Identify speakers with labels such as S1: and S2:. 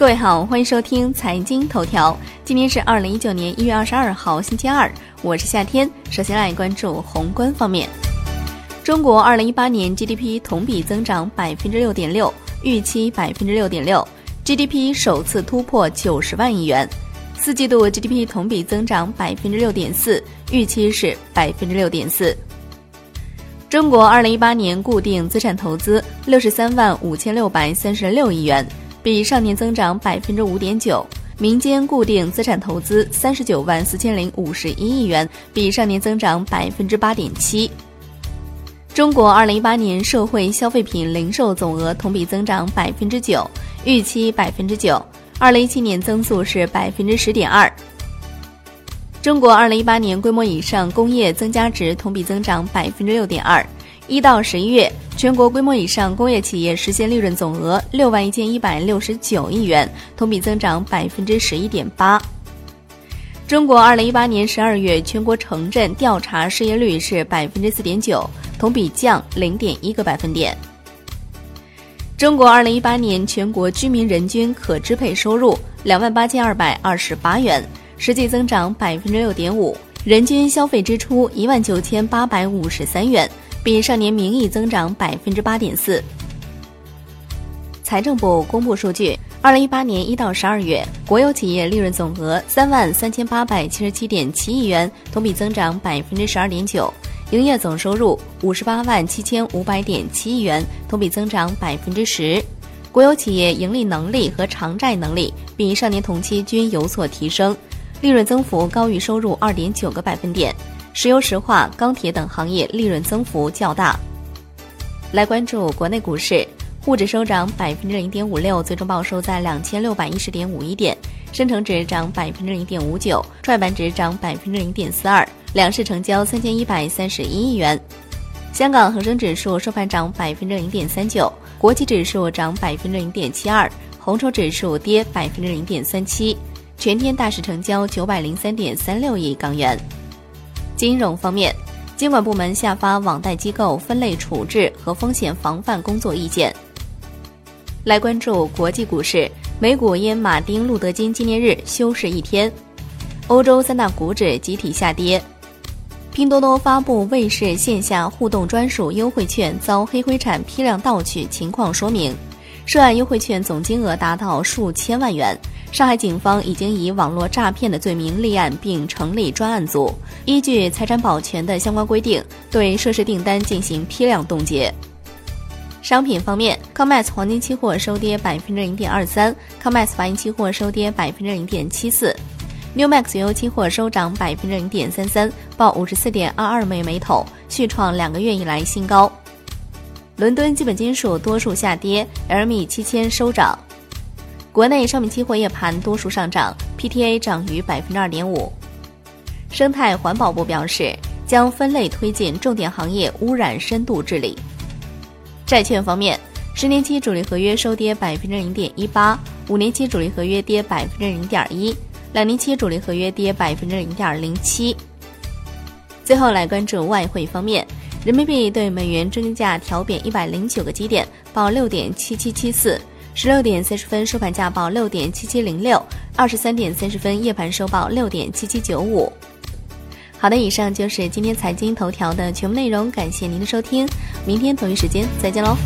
S1: 各位好，欢迎收听财经头条。今天是二零一九年一月二十二号，星期二，我是夏天。首先来关注宏观方面，中国二零一八年 GDP 同比增长百分之六点六，预期百分之六点六，GDP 首次突破九十万亿元。四季度 GDP 同比增长百分之六点四，预期是百分之六点四。中国二零一八年固定资产投资六十三万五千六百三十六亿元。比上年增长百分之五点九，民间固定资产投资三十九万四千零五十一亿元，比上年增长百分之八点七。中国二零一八年社会消费品零售总额同比增长百分之九，预期百分之九，二零一七年增速是百分之十点二。中国二零一八年规模以上工业增加值同比增长百分之六点二，一到十一月。全国规模以上工业企业实现利润总额六万一千一百六十九亿元，同比增长百分之十一点八。中国二零一八年十二月全国城镇调查失业率是百分之四点九，同比降零点一个百分点。中国二零一八年全国居民人均可支配收入两万八千二百二十八元，实际增长百分之六点五，人均消费支出一万九千八百五十三元。比上年名义增长百分之八点四。财政部公布数据，二零一八年一到十二月，国有企业利润总额三万三千八百七十七点七亿元，同比增长百分之十二点九；营业总收入五十八万七千五百点七亿元，同比增长百分之十。国有企业盈利能力和偿债能力比上年同期均有所提升，利润增幅高于收入二点九个百分点。石油石化、钢铁等行业利润增幅较大。来关注国内股市，沪指收涨百分之零点五六，最终报收在两千六百一十点五一点；深成指涨百分之零点五九，创业板指涨百分之零点四二。两市成交三千一百三十一亿元。香港恒生指数收盘涨百分之零点三九，国际指数涨百分之零点七二，红筹指数跌百分之零点三七。全天大市成交九百零三点三六亿港元。金融方面，监管部门下发网贷机构分类处置和风险防范工作意见。来关注国际股市，美股因马丁路德金纪念日休市一天，欧洲三大股指集体下跌。拼多多发布卫视线下互动专属优惠券遭黑灰产批量盗取情况说明，涉案优惠券总金额达到数千万元。上海警方已经以网络诈骗的罪名立案，并成立专案组，依据财产保全的相关规定，对涉事订单进行批量冻结。商品方面，COMEX 黄金期货收跌百分之零点二三，COMEX 白银期货收跌百分之零点七四，NewMax 原油期货收涨百分之零点三三，报五十四点二二美每桶，续创两个月以来新高。伦敦基本金属多数下跌，LME 七千收涨。国内商品期货夜盘多数上涨，PTA 涨逾百分之二点五。生态环保部表示，将分类推进重点行业污染深度治理。债券方面，十年期主力合约收跌百分之零点一八，五年期主力合约跌百分之零点一，两年期主力合约跌百分之零点零七。最后来关注外汇方面，人民币对美元中间价调贬一百零九个基点，报六点七七七四。十六点三十分收盘价报六点七七零六，二十三点三十分夜盘收报六点七七九五。好的，以上就是今天财经头条的全部内容，感谢您的收听，明天同一时间再见喽。